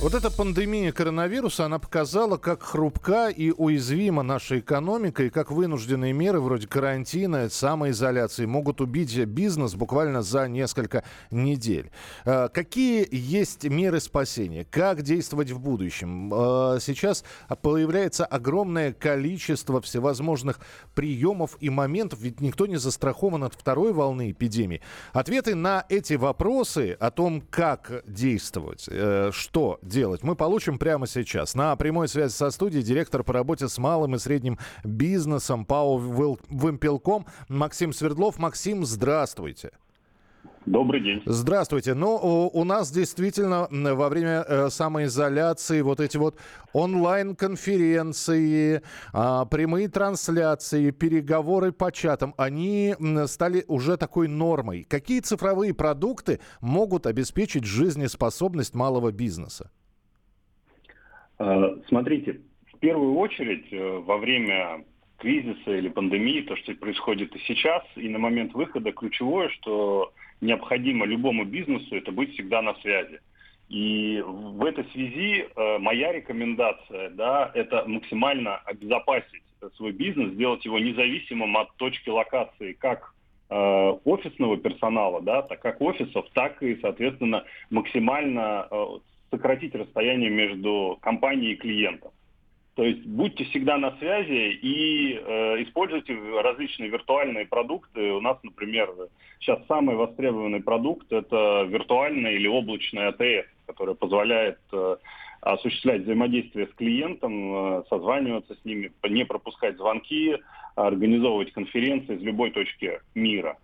Вот эта пандемия коронавируса, она показала, как хрупка и уязвима наша экономика, и как вынужденные меры вроде карантина, самоизоляции могут убить бизнес буквально за несколько недель. А, какие есть меры спасения? Как действовать в будущем? А, сейчас появляется огромное количество всевозможных приемов и моментов, ведь никто не застрахован от второй волны эпидемии. Ответы на эти вопросы о том, как действовать, э, что делать, мы получим прямо сейчас. На прямой связи со студией директор по работе с малым и средним бизнесом ПАО «Вымпелком» Максим Свердлов. Максим, здравствуйте. Добрый день. Здравствуйте. Ну, у, нас действительно во время э, самоизоляции вот эти вот онлайн-конференции, э, прямые трансляции, переговоры по чатам, они стали уже такой нормой. Какие цифровые продукты могут обеспечить жизнеспособность малого бизнеса? Э, смотрите, в первую очередь э, во время кризиса или пандемии, то, что происходит и сейчас, и на момент выхода, ключевое, что необходимо любому бизнесу, это быть всегда на связи. И в этой связи э, моя рекомендация, да, это максимально обезопасить свой бизнес, сделать его независимым от точки локации как офисного персонала, да, так как офисов, так и, соответственно, максимально сократить расстояние между компанией и клиентом. То есть будьте всегда на связи и э, используйте различные виртуальные продукты. У нас, например, сейчас самый востребованный продукт это виртуальная или облачная АТС, которая позволяет э, осуществлять взаимодействие с клиентом, э, созваниваться с ними, не пропускать звонки, организовывать конференции из любой точки мира.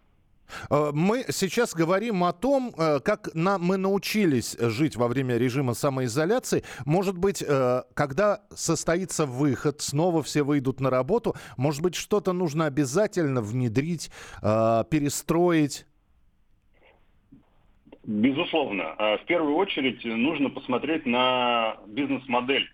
Э, мы сейчас говорим о том, э, как нам, мы научились жить во время режима самоизоляции. Может быть, э, когда состоится выход, снова все выйдут на работу, может быть, что-то нужно обязательно внедрить, перестроить? Безусловно. В первую очередь нужно посмотреть на бизнес-модель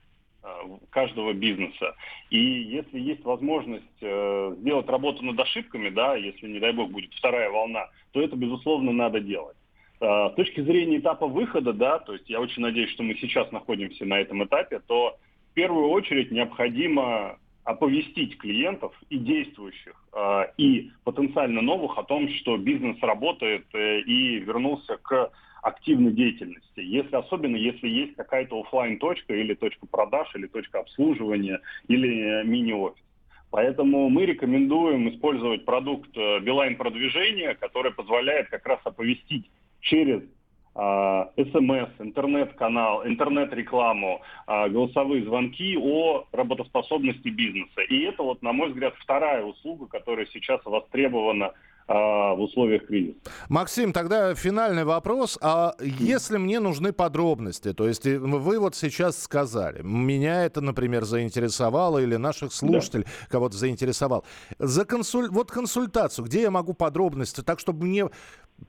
каждого бизнеса. И если есть возможность э, сделать работу над ошибками, да, если, не дай бог, будет вторая волна, то это, безусловно, надо делать. Э, с точки зрения этапа выхода, да, то есть я очень надеюсь, что мы сейчас находимся на этом этапе, то в первую очередь необходимо оповестить клиентов и действующих, э, и потенциально новых о том, что бизнес работает э, и вернулся к активной деятельности. Если, особенно если есть какая-то офлайн точка или точка продаж, или точка обслуживания, или э, мини-офис. Поэтому мы рекомендуем использовать продукт э, Билайн продвижения, который позволяет как раз оповестить через а, СМС, интернет-канал, интернет-рекламу, а, голосовые звонки о работоспособности бизнеса. И это, вот, на мой взгляд, вторая услуга, которая сейчас востребована а, в условиях кризиса. Максим, тогда финальный вопрос. А если мне нужны подробности, то есть э, вы вот сейчас сказали, меня это, например, заинтересовало или наших слушателей да. кого-то заинтересовал. За консуль... Вот консультацию, где я могу подробности, так чтобы мне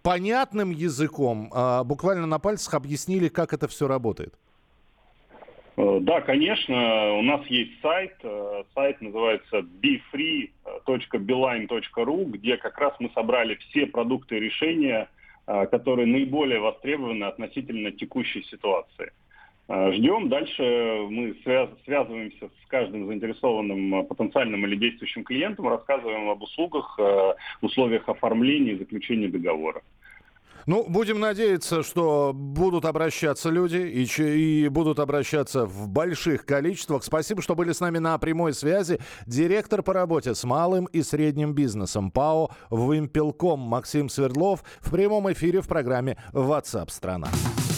понятным языком, а, буквально на пальцах объяснили, как это все работает? Э, да, конечно, у нас есть сайт, э, сайт называется befree.beeline.ru, где как раз мы собрали все продукты и решения, э, которые наиболее востребованы относительно текущей ситуации. Ждем. Дальше мы связываемся с каждым заинтересованным потенциальным или действующим клиентом, рассказываем об услугах, условиях оформления и заключения договора. Ну, будем надеяться, что будут обращаться люди и, и будут обращаться в больших количествах. Спасибо, что были с нами на прямой связи. Директор по работе с малым и средним бизнесом ПАО «Вымпелком» Максим Свердлов в прямом эфире в программе WhatsApp страна».